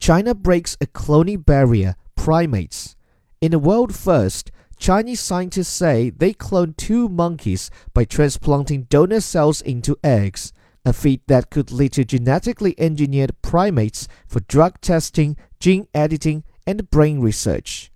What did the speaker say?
China breaks a cloning barrier, primates. In a world first, Chinese scientists say they cloned two monkeys by transplanting donor cells into eggs, a feat that could lead to genetically engineered primates for drug testing, gene editing, and brain research.